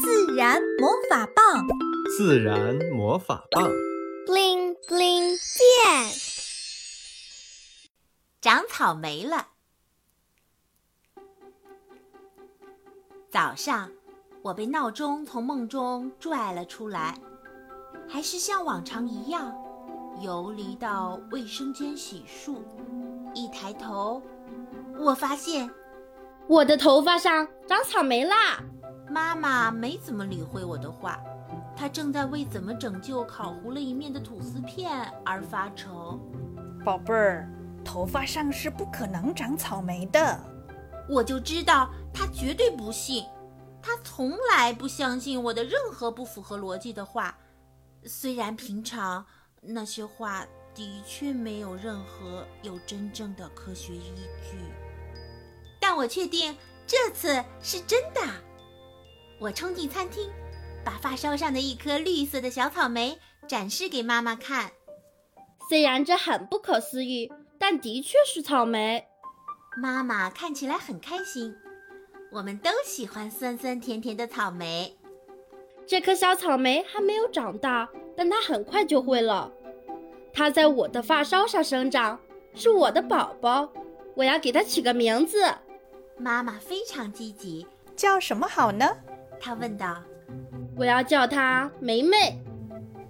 自然魔法棒，自然魔法棒，bling bling 变，长草莓了。早上，我被闹钟从梦中拽了出来，还是像往常一样，游离到卫生间洗漱。一抬头，我发现我的头发上长草莓啦！妈妈没怎么理会我的话，她正在为怎么拯救烤糊了一面的吐司片而发愁。宝贝儿，头发上是不可能长草莓的。我就知道他绝对不信，他从来不相信我的任何不符合逻辑的话。虽然平常那些话的确没有任何有真正的科学依据，但我确定这次是真的。我冲进餐厅，把发梢上的一颗绿色的小草莓展示给妈妈看。虽然这很不可思议，但的确是草莓。妈妈看起来很开心，我们都喜欢酸酸甜甜的草莓。这颗小草莓还没有长大，但它很快就会了。它在我的发梢上生长，是我的宝宝。我要给它起个名字。妈妈非常积极，叫什么好呢？她问道。我要叫她梅梅。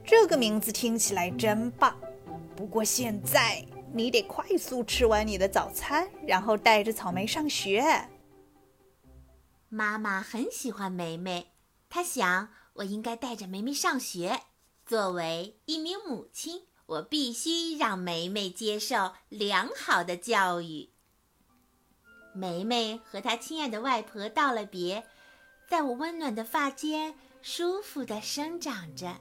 这个名字听起来真棒。不过现在。你得快速吃完你的早餐，然后带着草莓上学。妈妈很喜欢梅梅，她想我应该带着梅梅上学。作为一名母亲，我必须让梅梅接受良好的教育。梅梅和她亲爱的外婆道了别，在我温暖的发间舒服地生长着。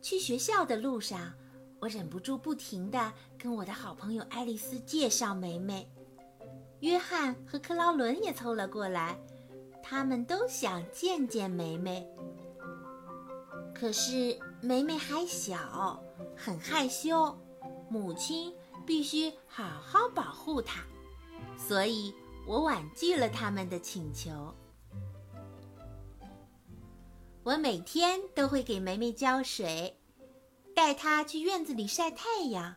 去学校的路上。我忍不住不停地跟我的好朋友爱丽丝介绍梅梅，约翰和克劳伦也凑了过来，他们都想见见梅梅。可是梅梅还小，很害羞，母亲必须好好保护她，所以我婉拒了他们的请求。我每天都会给梅梅浇水。带她去院子里晒太阳，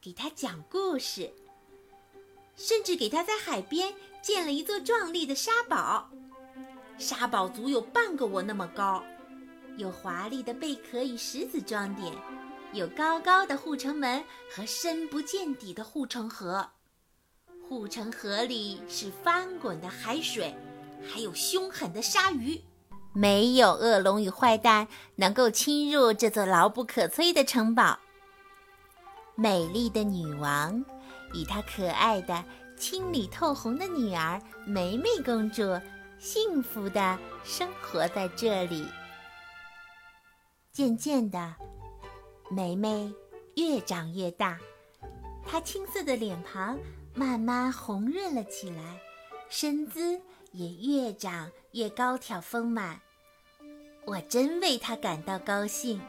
给她讲故事，甚至给她在海边建了一座壮丽的沙堡。沙堡足有半个我那么高，有华丽的贝壳与石子装点，有高高的护城门和深不见底的护城河。护城河里是翻滚的海水，还有凶狠的鲨鱼。没有恶龙与坏蛋能够侵入这座牢不可摧的城堡。美丽的女王与她可爱的、青里透红的女儿梅梅公主，幸福地生活在这里。渐渐的，梅梅越长越大，她青涩的脸庞慢慢红润了起来，身姿也越长越高挑丰满。我真为他感到高兴。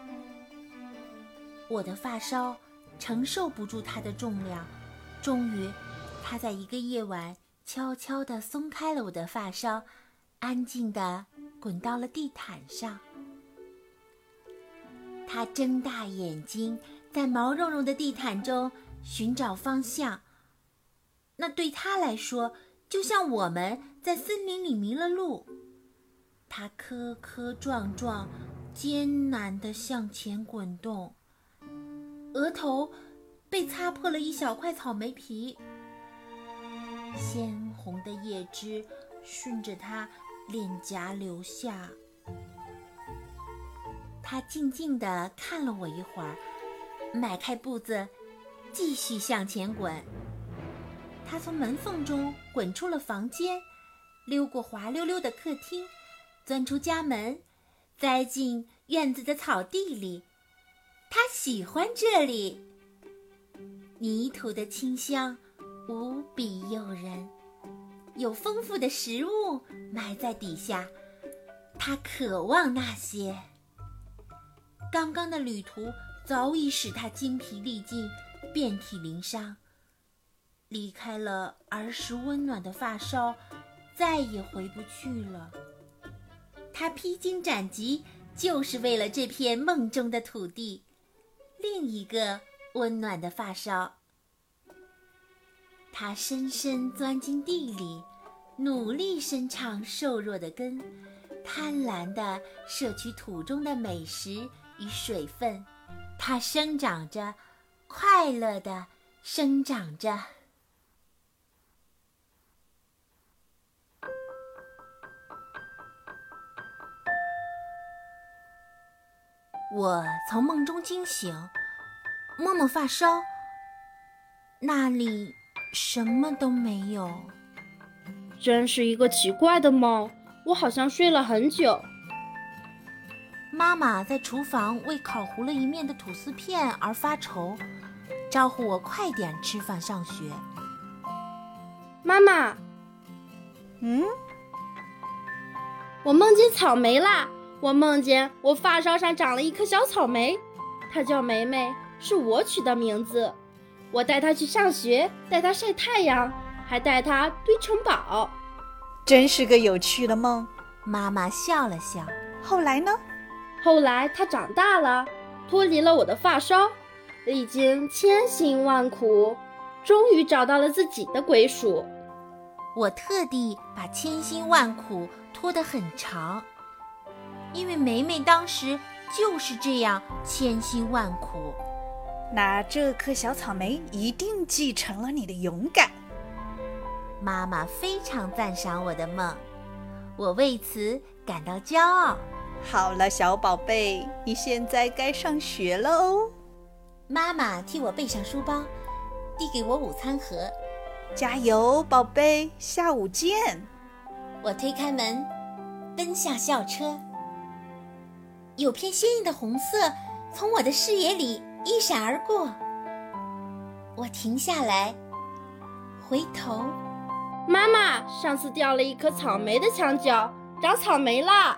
我的发梢承受不住它的重量，终于，他在一个夜晚悄悄地松开了我的发梢，安静地滚到了地毯上。他睁大眼睛，在毛茸茸的地毯中寻找方向。那对他来说，就像我们在森林里迷了路。它磕磕撞撞，艰难地向前滚动，额头被擦破了一小块草莓皮，鲜红的叶汁顺着它脸颊流下。他静静地看了我一会儿，迈开步子，继续向前滚。他从门缝中滚出了房间，溜过滑溜溜的客厅。钻出家门，栽进院子的草地里。他喜欢这里，泥土的清香无比诱人，有丰富的食物埋在底下。他渴望那些。刚刚的旅途早已使他精疲力尽，遍体鳞伤。离开了儿时温暖的发梢，再也回不去了。他披荆斩棘，就是为了这片梦中的土地。另一个温暖的发梢，他深深钻进地里，努力伸长瘦弱的根，贪婪地摄取土中的美食与水分。它生长着，快乐地生长着。我从梦中惊醒，摸摸发梢，那里什么都没有。真是一个奇怪的梦，我好像睡了很久。妈妈在厨房为烤糊了一面的吐司片而发愁，招呼我快点吃饭上学。妈妈，嗯，我梦见草莓啦！我梦见我发梢上长了一颗小草莓，它叫梅梅，是我取的名字。我带它去上学，带它晒太阳，还带它堆城堡，真是个有趣的梦。妈妈笑了笑。后来呢？后来它长大了，脱离了我的发梢，历经千辛万苦，终于找到了自己的归属。我特地把千辛万苦拖得很长。因为梅梅当时就是这样千辛万苦，那这颗小草莓一定继承了你的勇敢。妈妈非常赞赏我的梦，我为此感到骄傲。好了，小宝贝，你现在该上学了哦。妈妈替我背上书包，递给我午餐盒。加油，宝贝，下午见。我推开门，奔向校车。有片鲜艳的红色从我的视野里一闪而过，我停下来，回头，妈妈，上次掉了一颗草莓的墙角，长草莓了。